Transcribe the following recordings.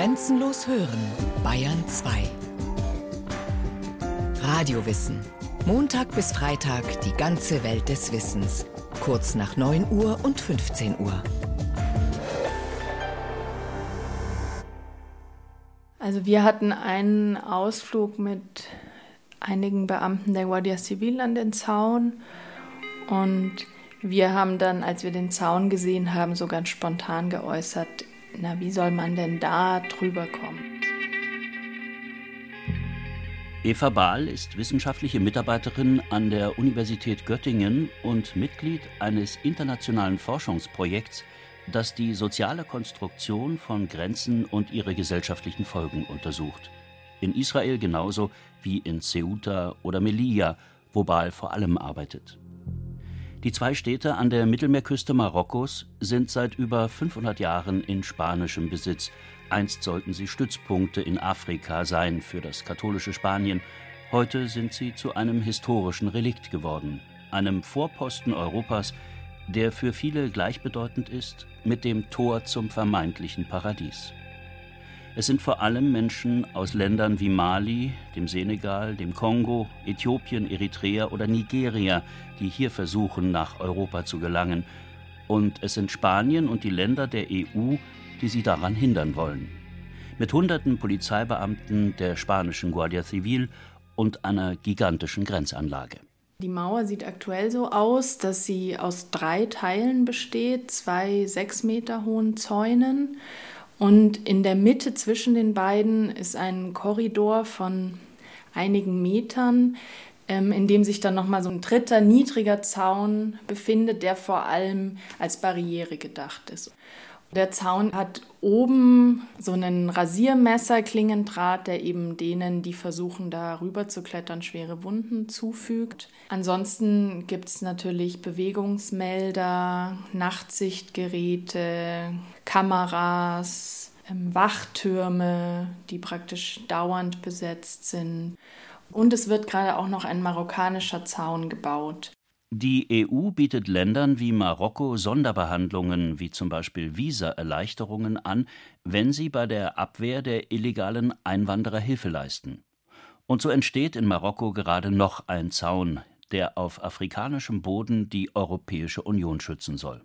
Grenzenlos hören, Bayern 2. Radiowissen. Montag bis Freitag die ganze Welt des Wissens. Kurz nach 9 Uhr und 15 Uhr. Also wir hatten einen Ausflug mit einigen Beamten der Guardia Civil an den Zaun und wir haben dann, als wir den Zaun gesehen haben, so ganz spontan geäußert, na, wie soll man denn da drüber kommen? Eva Bahl ist wissenschaftliche Mitarbeiterin an der Universität Göttingen und Mitglied eines internationalen Forschungsprojekts, das die soziale Konstruktion von Grenzen und ihre gesellschaftlichen Folgen untersucht. In Israel genauso wie in Ceuta oder Melilla, wo Bahl vor allem arbeitet. Die zwei Städte an der Mittelmeerküste Marokkos sind seit über 500 Jahren in spanischem Besitz. Einst sollten sie Stützpunkte in Afrika sein für das katholische Spanien. Heute sind sie zu einem historischen Relikt geworden, einem Vorposten Europas, der für viele gleichbedeutend ist mit dem Tor zum vermeintlichen Paradies. Es sind vor allem Menschen aus Ländern wie Mali, dem Senegal, dem Kongo, Äthiopien, Eritrea oder Nigeria, die hier versuchen, nach Europa zu gelangen. Und es sind Spanien und die Länder der EU, die sie daran hindern wollen. Mit hunderten Polizeibeamten der spanischen Guardia Civil und einer gigantischen Grenzanlage. Die Mauer sieht aktuell so aus, dass sie aus drei Teilen besteht, zwei sechs Meter hohen Zäunen und in der Mitte zwischen den beiden ist ein Korridor von einigen Metern, ähm, in dem sich dann nochmal so ein dritter, niedriger Zaun befindet, der vor allem als Barriere gedacht ist. Der Zaun hat oben so einen Rasiermesser-Klingendraht, der eben denen, die versuchen, da rüber zu klettern, schwere Wunden zufügt. Ansonsten gibt es natürlich Bewegungsmelder, Nachtsichtgeräte, Kameras, ähm, Wachtürme, die praktisch dauernd besetzt sind. Und es wird gerade auch noch ein marokkanischer Zaun gebaut. Die EU bietet Ländern wie Marokko Sonderbehandlungen wie zum Beispiel Visaerleichterungen an, wenn sie bei der Abwehr der illegalen Einwanderer Hilfe leisten. Und so entsteht in Marokko gerade noch ein Zaun, der auf afrikanischem Boden die Europäische Union schützen soll.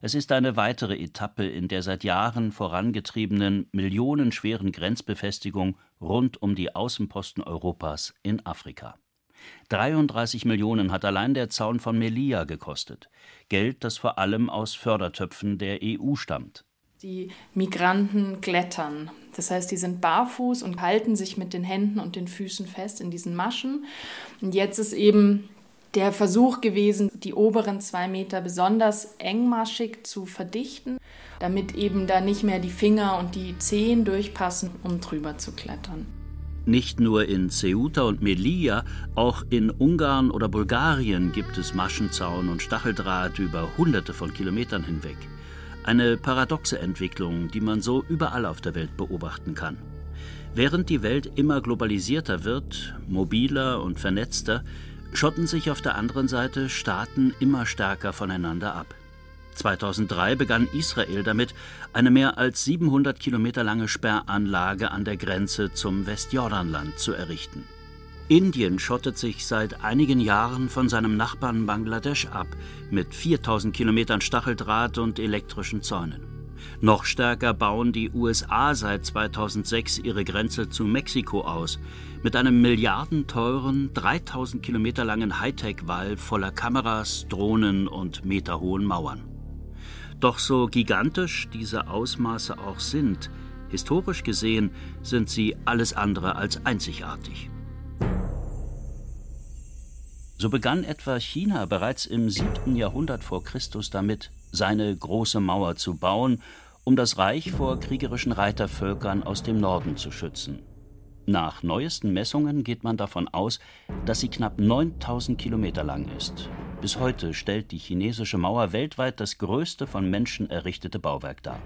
Es ist eine weitere Etappe in der seit Jahren vorangetriebenen millionenschweren Grenzbefestigung rund um die Außenposten Europas in Afrika. 33 Millionen hat allein der Zaun von Melilla gekostet. Geld, das vor allem aus Fördertöpfen der EU stammt. Die Migranten klettern. Das heißt, die sind barfuß und halten sich mit den Händen und den Füßen fest in diesen Maschen. Und jetzt ist eben der Versuch gewesen, die oberen zwei Meter besonders engmaschig zu verdichten, damit eben da nicht mehr die Finger und die Zehen durchpassen, um drüber zu klettern. Nicht nur in Ceuta und Melilla, auch in Ungarn oder Bulgarien gibt es Maschenzaun und Stacheldraht über hunderte von Kilometern hinweg. Eine paradoxe Entwicklung, die man so überall auf der Welt beobachten kann. Während die Welt immer globalisierter wird, mobiler und vernetzter, schotten sich auf der anderen Seite Staaten immer stärker voneinander ab. 2003 begann Israel damit, eine mehr als 700 Kilometer lange Sperranlage an der Grenze zum Westjordanland zu errichten. Indien schottet sich seit einigen Jahren von seinem Nachbarn Bangladesch ab, mit 4000 Kilometern Stacheldraht und elektrischen Zäunen. Noch stärker bauen die USA seit 2006 ihre Grenze zu Mexiko aus, mit einem milliardenteuren, 3000 Kilometer langen Hightech-Wall voller Kameras, Drohnen und meterhohen Mauern. Doch so gigantisch diese Ausmaße auch sind, historisch gesehen sind sie alles andere als einzigartig. So begann etwa China bereits im 7. Jahrhundert vor Christus damit, seine große Mauer zu bauen, um das Reich vor kriegerischen Reitervölkern aus dem Norden zu schützen. Nach neuesten Messungen geht man davon aus, dass sie knapp 9000 Kilometer lang ist. Bis heute stellt die chinesische Mauer weltweit das größte von Menschen errichtete Bauwerk dar.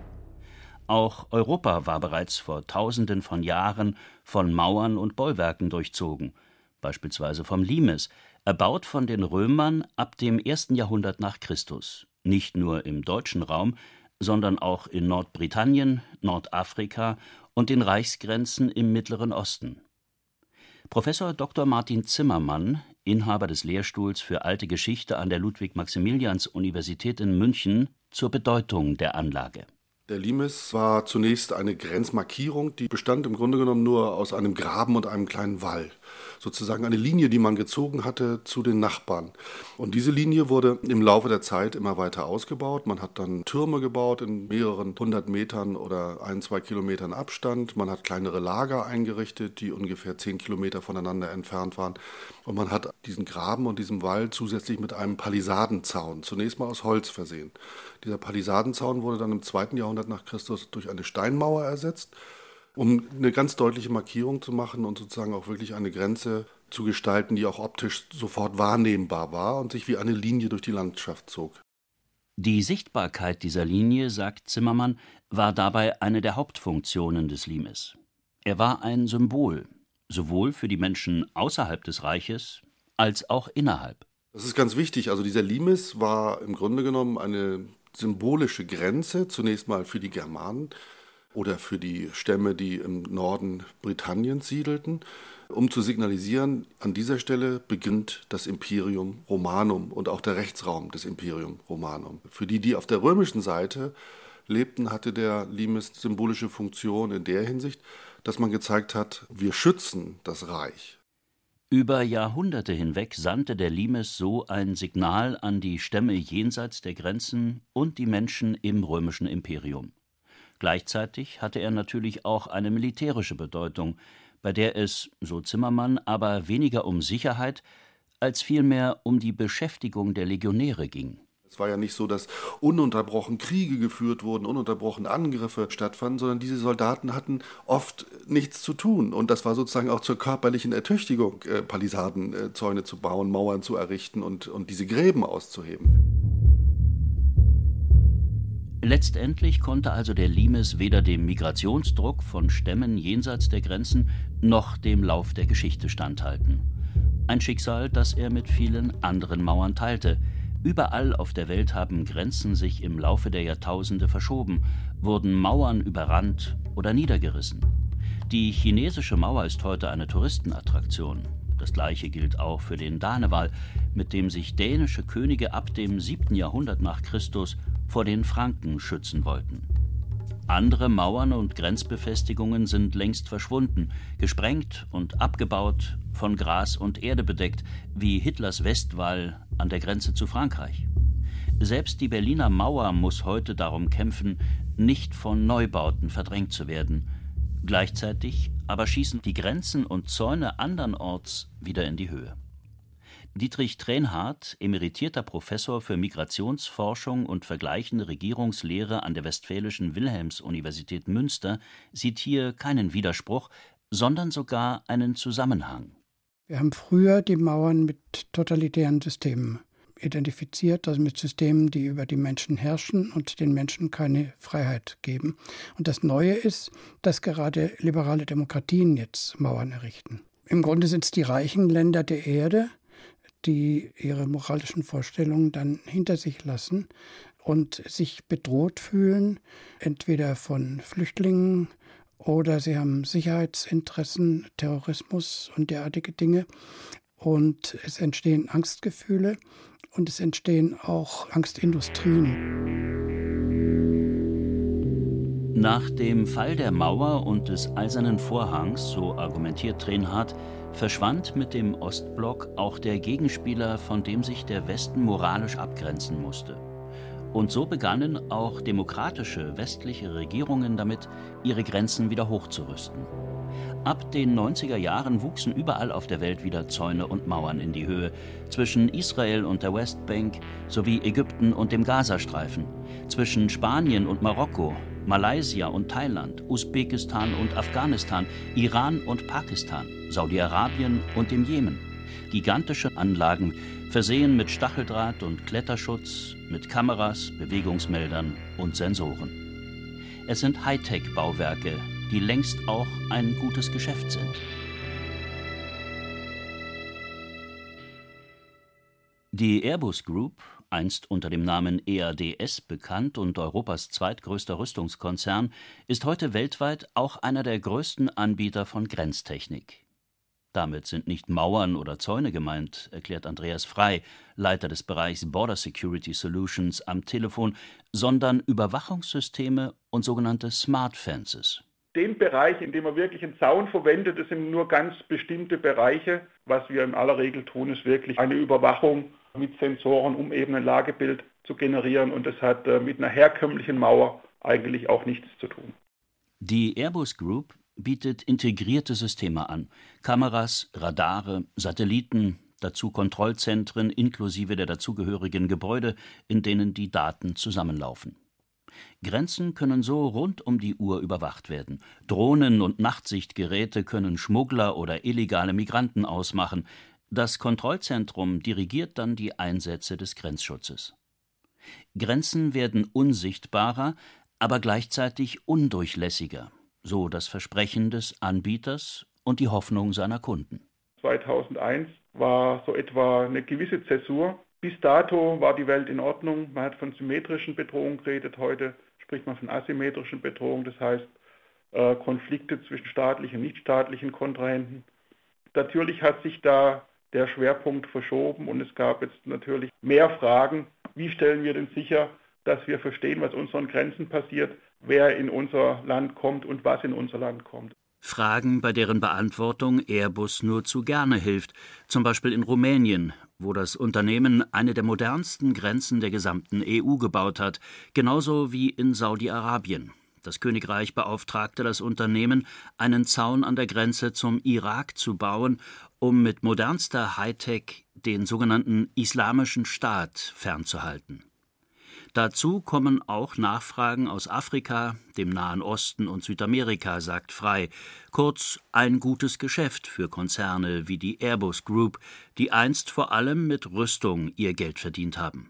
Auch Europa war bereits vor Tausenden von Jahren von Mauern und Bollwerken durchzogen, beispielsweise vom Limes, erbaut von den Römern ab dem ersten Jahrhundert nach Christus, nicht nur im deutschen Raum, sondern auch in Nordbritannien, Nordafrika und den Reichsgrenzen im Mittleren Osten. Professor Dr. Martin Zimmermann, Inhaber des Lehrstuhls für Alte Geschichte an der Ludwig-Maximilians-Universität in München, zur Bedeutung der Anlage der Limes war zunächst eine Grenzmarkierung, die bestand im Grunde genommen nur aus einem Graben und einem kleinen Wall. Sozusagen eine Linie, die man gezogen hatte zu den Nachbarn. Und diese Linie wurde im Laufe der Zeit immer weiter ausgebaut. Man hat dann Türme gebaut in mehreren hundert Metern oder ein, zwei Kilometern Abstand. Man hat kleinere Lager eingerichtet, die ungefähr zehn Kilometer voneinander entfernt waren. Und man hat diesen Graben und diesen Wall zusätzlich mit einem Palisadenzaun, zunächst mal aus Holz versehen. Dieser Palisadenzaun wurde dann im zweiten Jahrhundert nach Christus durch eine Steinmauer ersetzt, um eine ganz deutliche Markierung zu machen und sozusagen auch wirklich eine Grenze zu gestalten, die auch optisch sofort wahrnehmbar war und sich wie eine Linie durch die Landschaft zog. Die Sichtbarkeit dieser Linie, sagt Zimmermann, war dabei eine der Hauptfunktionen des Limes. Er war ein Symbol, sowohl für die Menschen außerhalb des Reiches als auch innerhalb. Das ist ganz wichtig. Also dieser Limes war im Grunde genommen eine symbolische Grenze, zunächst mal für die Germanen oder für die Stämme, die im Norden Britanniens siedelten, um zu signalisieren, an dieser Stelle beginnt das Imperium Romanum und auch der Rechtsraum des Imperium Romanum. Für die, die auf der römischen Seite lebten, hatte der Limes symbolische Funktion in der Hinsicht, dass man gezeigt hat, wir schützen das Reich. Über Jahrhunderte hinweg sandte der Limes so ein Signal an die Stämme jenseits der Grenzen und die Menschen im römischen Imperium. Gleichzeitig hatte er natürlich auch eine militärische Bedeutung, bei der es, so Zimmermann, aber weniger um Sicherheit als vielmehr um die Beschäftigung der Legionäre ging. Es war ja nicht so, dass ununterbrochen Kriege geführt wurden, ununterbrochen Angriffe stattfanden, sondern diese Soldaten hatten oft nichts zu tun. Und das war sozusagen auch zur körperlichen Ertüchtigung, äh, Palisadenzäune äh, zu bauen, Mauern zu errichten und, und diese Gräben auszuheben. Letztendlich konnte also der Limes weder dem Migrationsdruck von Stämmen jenseits der Grenzen noch dem Lauf der Geschichte standhalten. Ein Schicksal, das er mit vielen anderen Mauern teilte – Überall auf der Welt haben Grenzen sich im Laufe der Jahrtausende verschoben, wurden Mauern überrannt oder niedergerissen. Die chinesische Mauer ist heute eine Touristenattraktion. Das gleiche gilt auch für den Danewall, mit dem sich dänische Könige ab dem 7. Jahrhundert nach Christus vor den Franken schützen wollten. Andere Mauern und Grenzbefestigungen sind längst verschwunden, gesprengt und abgebaut, von Gras und Erde bedeckt, wie Hitlers Westwall an der Grenze zu Frankreich. Selbst die Berliner Mauer muss heute darum kämpfen, nicht von Neubauten verdrängt zu werden. Gleichzeitig aber schießen die Grenzen und Zäune andernorts wieder in die Höhe. Dietrich Trenhardt, emeritierter Professor für Migrationsforschung und vergleichende Regierungslehre an der Westfälischen Wilhelms-Universität Münster, sieht hier keinen Widerspruch, sondern sogar einen Zusammenhang. Wir haben früher die Mauern mit totalitären Systemen identifiziert, also mit Systemen, die über die Menschen herrschen und den Menschen keine Freiheit geben. Und das Neue ist, dass gerade liberale Demokratien jetzt Mauern errichten. Im Grunde sind es die reichen Länder der Erde, die ihre moralischen Vorstellungen dann hinter sich lassen und sich bedroht fühlen, entweder von Flüchtlingen oder sie haben Sicherheitsinteressen, Terrorismus und derartige Dinge. Und es entstehen Angstgefühle und es entstehen auch Angstindustrien. Nach dem Fall der Mauer und des Eisernen Vorhangs, so argumentiert Trenhardt, verschwand mit dem Ostblock auch der Gegenspieler, von dem sich der Westen moralisch abgrenzen musste. Und so begannen auch demokratische westliche Regierungen damit, ihre Grenzen wieder hochzurüsten. Ab den 90er Jahren wuchsen überall auf der Welt wieder Zäune und Mauern in die Höhe, zwischen Israel und der Westbank sowie Ägypten und dem Gazastreifen, zwischen Spanien und Marokko, Malaysia und Thailand, Usbekistan und Afghanistan, Iran und Pakistan, Saudi-Arabien und dem Jemen. Gigantische Anlagen, versehen mit Stacheldraht und Kletterschutz, mit Kameras, Bewegungsmeldern und Sensoren. Es sind Hightech-Bauwerke, die längst auch ein gutes Geschäft sind. Die Airbus Group, einst unter dem Namen EADS bekannt und Europas zweitgrößter Rüstungskonzern, ist heute weltweit auch einer der größten Anbieter von Grenztechnik. Damit sind nicht Mauern oder Zäune gemeint, erklärt Andreas Frei, Leiter des Bereichs Border Security Solutions, am Telefon, sondern Überwachungssysteme und sogenannte Smart Fences. Den Bereich, in dem man wirklich einen Zaun verwendet, das sind nur ganz bestimmte Bereiche. Was wir in aller Regel tun, ist wirklich eine Überwachung mit Sensoren, um eben ein Lagebild zu generieren. Und das hat äh, mit einer herkömmlichen Mauer eigentlich auch nichts zu tun. Die Airbus Group bietet integrierte Systeme an. Kameras, Radare, Satelliten, dazu Kontrollzentren inklusive der dazugehörigen Gebäude, in denen die Daten zusammenlaufen. Grenzen können so rund um die Uhr überwacht werden. Drohnen und Nachtsichtgeräte können Schmuggler oder illegale Migranten ausmachen. Das Kontrollzentrum dirigiert dann die Einsätze des Grenzschutzes. Grenzen werden unsichtbarer, aber gleichzeitig undurchlässiger so das Versprechen des Anbieters und die Hoffnung seiner Kunden. 2001 war so etwa eine gewisse Zäsur. Bis dato war die Welt in Ordnung. Man hat von symmetrischen Bedrohungen geredet. Heute spricht man von asymmetrischen Bedrohungen. Das heißt äh, Konflikte zwischen staatlichen und nichtstaatlichen Kontrahenten. Natürlich hat sich da der Schwerpunkt verschoben und es gab jetzt natürlich mehr Fragen. Wie stellen wir denn sicher, dass wir verstehen, was unseren Grenzen passiert, wer in unser Land kommt und was in unser Land kommt. Fragen, bei deren Beantwortung Airbus nur zu gerne hilft, zum Beispiel in Rumänien, wo das Unternehmen eine der modernsten Grenzen der gesamten EU gebaut hat, genauso wie in Saudi-Arabien. Das Königreich beauftragte das Unternehmen, einen Zaun an der Grenze zum Irak zu bauen, um mit modernster Hightech den sogenannten Islamischen Staat fernzuhalten. Dazu kommen auch Nachfragen aus Afrika, dem Nahen Osten und Südamerika, sagt Frei. Kurz ein gutes Geschäft für Konzerne wie die Airbus Group, die einst vor allem mit Rüstung ihr Geld verdient haben.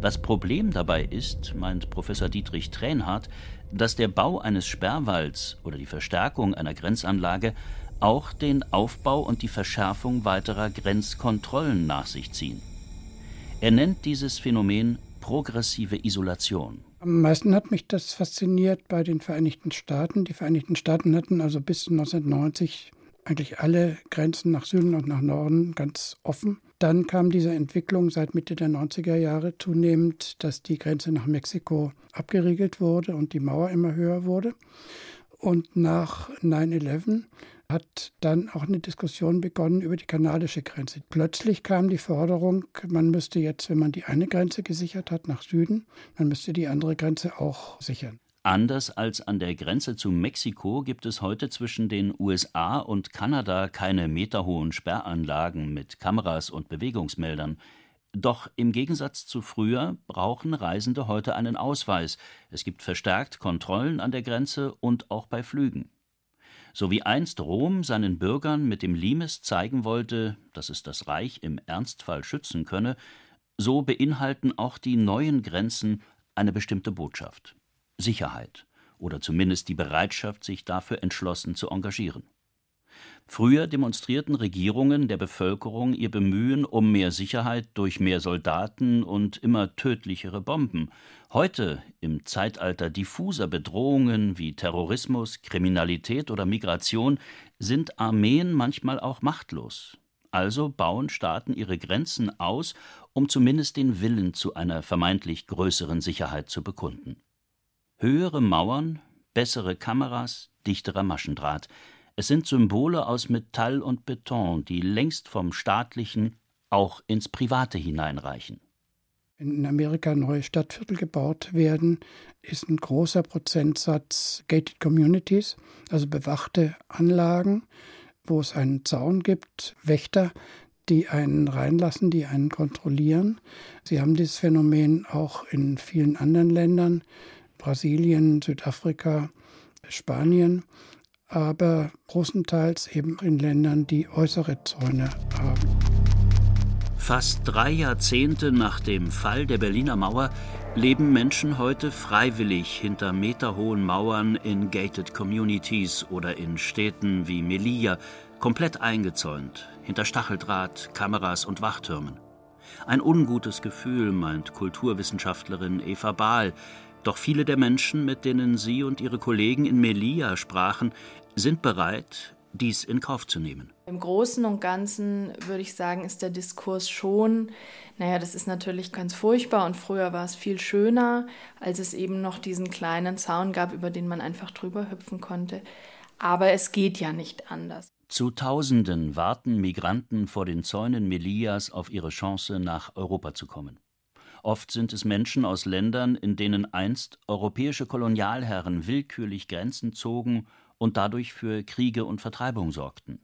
Das Problem dabei ist, meint Professor Dietrich Tränhardt, dass der Bau eines Sperrwalls oder die Verstärkung einer Grenzanlage auch den Aufbau und die Verschärfung weiterer Grenzkontrollen nach sich ziehen. Er nennt dieses Phänomen progressive Isolation. Am meisten hat mich das fasziniert bei den Vereinigten Staaten. Die Vereinigten Staaten hatten also bis 1990 eigentlich alle Grenzen nach Süden und nach Norden ganz offen. Dann kam diese Entwicklung seit Mitte der 90er Jahre zunehmend, dass die Grenze nach Mexiko abgeriegelt wurde und die Mauer immer höher wurde. Und nach 9-11 hat dann auch eine Diskussion begonnen über die kanadische Grenze. Plötzlich kam die Forderung, man müsste jetzt, wenn man die eine Grenze gesichert hat nach Süden, man müsste die andere Grenze auch sichern. Anders als an der Grenze zu Mexiko gibt es heute zwischen den USA und Kanada keine meterhohen Sperranlagen mit Kameras und Bewegungsmeldern. Doch im Gegensatz zu früher brauchen Reisende heute einen Ausweis. Es gibt verstärkt Kontrollen an der Grenze und auch bei Flügen. So wie einst Rom seinen Bürgern mit dem Limes zeigen wollte, dass es das Reich im Ernstfall schützen könne, so beinhalten auch die neuen Grenzen eine bestimmte Botschaft Sicherheit oder zumindest die Bereitschaft, sich dafür entschlossen zu engagieren. Früher demonstrierten Regierungen der Bevölkerung ihr Bemühen um mehr Sicherheit durch mehr Soldaten und immer tödlichere Bomben. Heute, im Zeitalter diffuser Bedrohungen wie Terrorismus, Kriminalität oder Migration, sind Armeen manchmal auch machtlos. Also bauen Staaten ihre Grenzen aus, um zumindest den Willen zu einer vermeintlich größeren Sicherheit zu bekunden. Höhere Mauern, bessere Kameras, dichterer Maschendraht – es sind Symbole aus Metall und Beton, die längst vom Staatlichen auch ins Private hineinreichen. Wenn in Amerika neue Stadtviertel gebaut werden, ist ein großer Prozentsatz gated communities, also bewachte Anlagen, wo es einen Zaun gibt, Wächter, die einen reinlassen, die einen kontrollieren. Sie haben dieses Phänomen auch in vielen anderen Ländern, Brasilien, Südafrika, Spanien aber großenteils eben in Ländern, die äußere Zäune haben. Fast drei Jahrzehnte nach dem Fall der Berliner Mauer leben Menschen heute freiwillig hinter meterhohen Mauern in gated communities oder in Städten wie Melilla, komplett eingezäunt, hinter Stacheldraht, Kameras und Wachtürmen. Ein ungutes Gefühl, meint Kulturwissenschaftlerin Eva Bahl. Doch viele der Menschen, mit denen sie und ihre Kollegen in Melilla sprachen, sind bereit, dies in Kauf zu nehmen. Im Großen und Ganzen würde ich sagen, ist der Diskurs schon, naja, das ist natürlich ganz furchtbar und früher war es viel schöner, als es eben noch diesen kleinen Zaun gab, über den man einfach drüber hüpfen konnte. Aber es geht ja nicht anders. Zu Tausenden warten Migranten vor den Zäunen Melillas auf ihre Chance, nach Europa zu kommen. Oft sind es Menschen aus Ländern, in denen einst europäische Kolonialherren willkürlich Grenzen zogen und dadurch für Kriege und Vertreibung sorgten.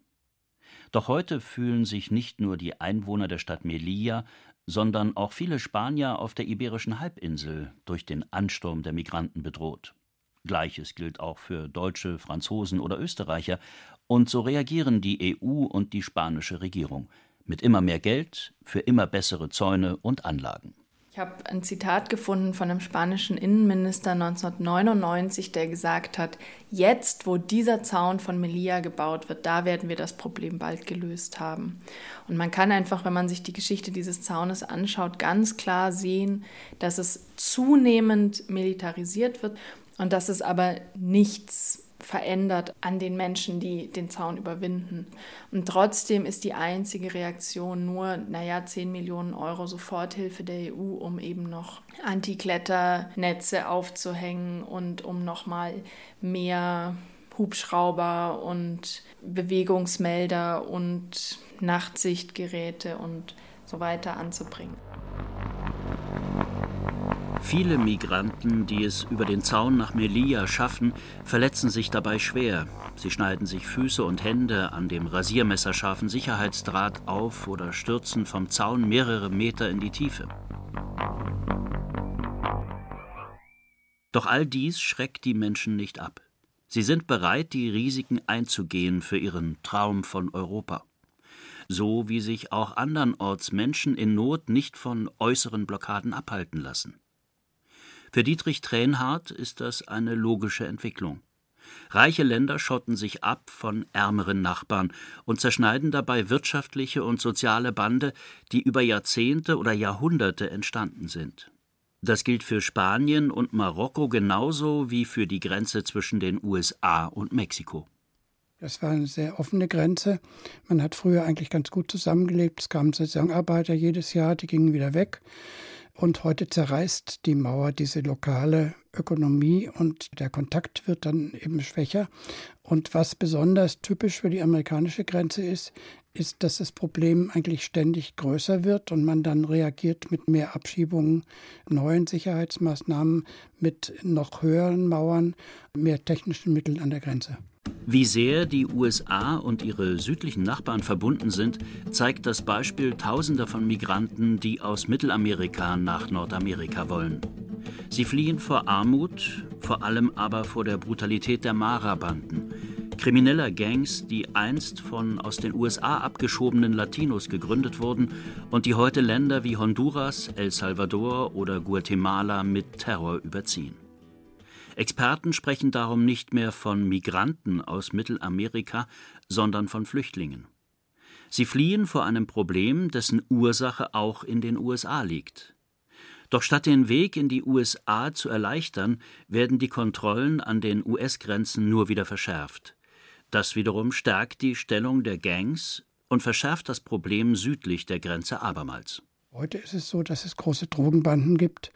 Doch heute fühlen sich nicht nur die Einwohner der Stadt Melilla, sondern auch viele Spanier auf der iberischen Halbinsel durch den Ansturm der Migranten bedroht. Gleiches gilt auch für Deutsche, Franzosen oder Österreicher, und so reagieren die EU und die spanische Regierung mit immer mehr Geld für immer bessere Zäune und Anlagen. Ich habe ein Zitat gefunden von einem spanischen Innenminister 1999, der gesagt hat, jetzt, wo dieser Zaun von Melilla gebaut wird, da werden wir das Problem bald gelöst haben. Und man kann einfach, wenn man sich die Geschichte dieses Zaunes anschaut, ganz klar sehen, dass es zunehmend militarisiert wird und dass es aber nichts verändert an den Menschen, die den Zaun überwinden. Und trotzdem ist die einzige Reaktion nur, naja, 10 Millionen Euro Soforthilfe der EU, um eben noch Antikletternetze aufzuhängen und um nochmal mehr Hubschrauber und Bewegungsmelder und Nachtsichtgeräte und so weiter anzubringen. Viele Migranten, die es über den Zaun nach Melilla schaffen, verletzen sich dabei schwer. Sie schneiden sich Füße und Hände an dem rasiermesserscharfen Sicherheitsdraht auf oder stürzen vom Zaun mehrere Meter in die Tiefe. Doch all dies schreckt die Menschen nicht ab. Sie sind bereit, die Risiken einzugehen für ihren Traum von Europa. So wie sich auch andernorts Menschen in Not nicht von äußeren Blockaden abhalten lassen. Für Dietrich Tränhardt ist das eine logische Entwicklung. Reiche Länder schotten sich ab von ärmeren Nachbarn und zerschneiden dabei wirtschaftliche und soziale Bande, die über Jahrzehnte oder Jahrhunderte entstanden sind. Das gilt für Spanien und Marokko genauso wie für die Grenze zwischen den USA und Mexiko. Das war eine sehr offene Grenze. Man hat früher eigentlich ganz gut zusammengelebt. Es kamen Saisonarbeiter jedes Jahr, die gingen wieder weg. Und heute zerreißt die Mauer diese lokale Ökonomie und der Kontakt wird dann eben schwächer. Und was besonders typisch für die amerikanische Grenze ist, ist, dass das Problem eigentlich ständig größer wird und man dann reagiert mit mehr Abschiebungen, neuen Sicherheitsmaßnahmen, mit noch höheren Mauern, mehr technischen Mitteln an der Grenze. Wie sehr die USA und ihre südlichen Nachbarn verbunden sind, zeigt das Beispiel tausender von Migranten, die aus Mittelamerika nach Nordamerika wollen. Sie fliehen vor Armut, vor allem aber vor der Brutalität der Mara-Banden, krimineller Gangs, die einst von aus den USA abgeschobenen Latinos gegründet wurden und die heute Länder wie Honduras, El Salvador oder Guatemala mit Terror überziehen. Experten sprechen darum nicht mehr von Migranten aus Mittelamerika, sondern von Flüchtlingen. Sie fliehen vor einem Problem, dessen Ursache auch in den USA liegt. Doch statt den Weg in die USA zu erleichtern, werden die Kontrollen an den US-Grenzen nur wieder verschärft. Das wiederum stärkt die Stellung der Gangs und verschärft das Problem südlich der Grenze abermals. Heute ist es so, dass es große Drogenbanden gibt,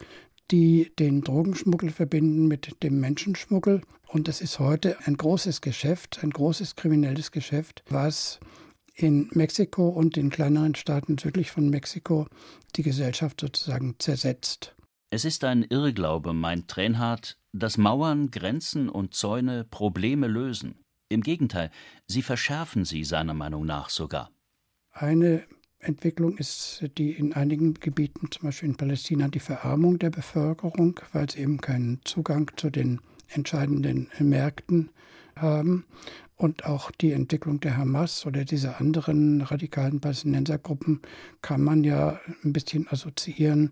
die den Drogenschmuggel verbinden mit dem Menschenschmuggel. Und das ist heute ein großes Geschäft, ein großes kriminelles Geschäft, was in Mexiko und in kleineren Staaten südlich von Mexiko die Gesellschaft sozusagen zersetzt. Es ist ein Irrglaube, meint Trenhardt, dass Mauern, Grenzen und Zäune Probleme lösen. Im Gegenteil, sie verschärfen sie seiner Meinung nach sogar. Eine Entwicklung ist die in einigen Gebieten, zum Beispiel in Palästina, die Verarmung der Bevölkerung, weil sie eben keinen Zugang zu den entscheidenden Märkten haben. Und auch die Entwicklung der Hamas oder dieser anderen radikalen Palästinensergruppen kann man ja ein bisschen assoziieren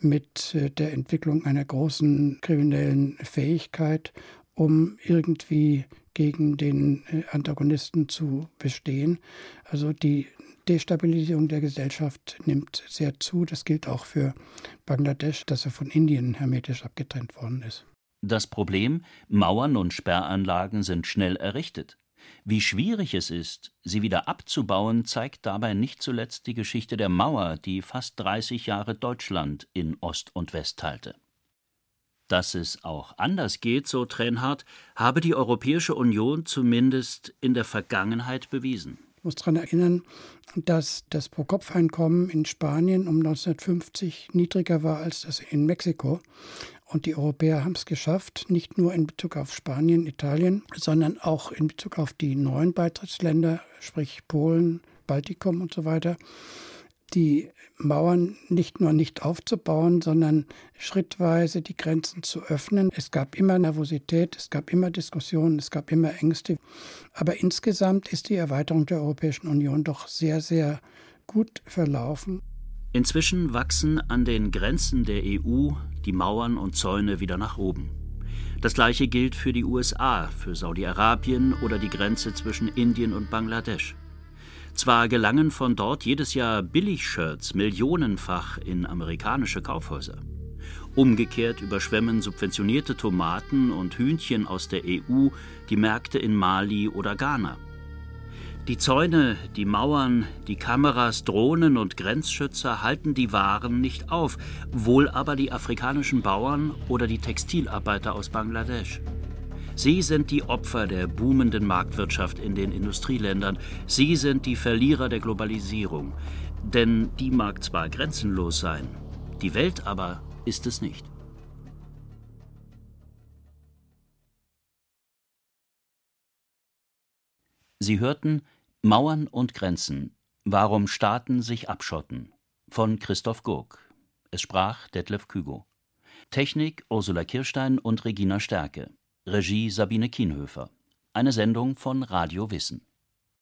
mit äh, der Entwicklung einer großen kriminellen Fähigkeit um irgendwie gegen den äh, Antagonisten zu bestehen. Also die Destabilisierung der Gesellschaft nimmt sehr zu. Das gilt auch für Bangladesch, das ja von Indien hermetisch abgetrennt worden ist. Das Problem, Mauern und Sperranlagen sind schnell errichtet. Wie schwierig es ist, sie wieder abzubauen, zeigt dabei nicht zuletzt die Geschichte der Mauer, die fast 30 Jahre Deutschland in Ost und West teilte. Dass es auch anders geht, so Trenhardt, habe die Europäische Union zumindest in der Vergangenheit bewiesen. Ich muss daran erinnern, dass das Pro-Kopf-Einkommen in Spanien um 1950 niedriger war als das in Mexiko. Und die Europäer haben es geschafft, nicht nur in Bezug auf Spanien, Italien, sondern auch in Bezug auf die neuen Beitrittsländer, sprich Polen, Baltikum und so weiter, die Mauern nicht nur nicht aufzubauen, sondern schrittweise die Grenzen zu öffnen. Es gab immer Nervosität, es gab immer Diskussionen, es gab immer Ängste. Aber insgesamt ist die Erweiterung der Europäischen Union doch sehr, sehr gut verlaufen. Inzwischen wachsen an den Grenzen der EU die Mauern und Zäune wieder nach oben. Das gleiche gilt für die USA, für Saudi-Arabien oder die Grenze zwischen Indien und Bangladesch. Zwar gelangen von dort jedes Jahr Billigshirts millionenfach in amerikanische Kaufhäuser. Umgekehrt überschwemmen subventionierte Tomaten und Hühnchen aus der EU die Märkte in Mali oder Ghana. Die Zäune, die Mauern, die Kameras, Drohnen und Grenzschützer halten die Waren nicht auf, wohl aber die afrikanischen Bauern oder die Textilarbeiter aus Bangladesch. Sie sind die Opfer der boomenden Marktwirtschaft in den Industrieländern. Sie sind die Verlierer der Globalisierung. Denn die mag zwar grenzenlos sein, die Welt aber ist es nicht. Sie hörten Mauern und Grenzen. Warum Staaten sich abschotten von Christoph Gurk. Es sprach Detlef Kügo. Technik Ursula Kirstein und Regina Stärke. Regie Sabine Kienhöfer. Eine Sendung von Radio Wissen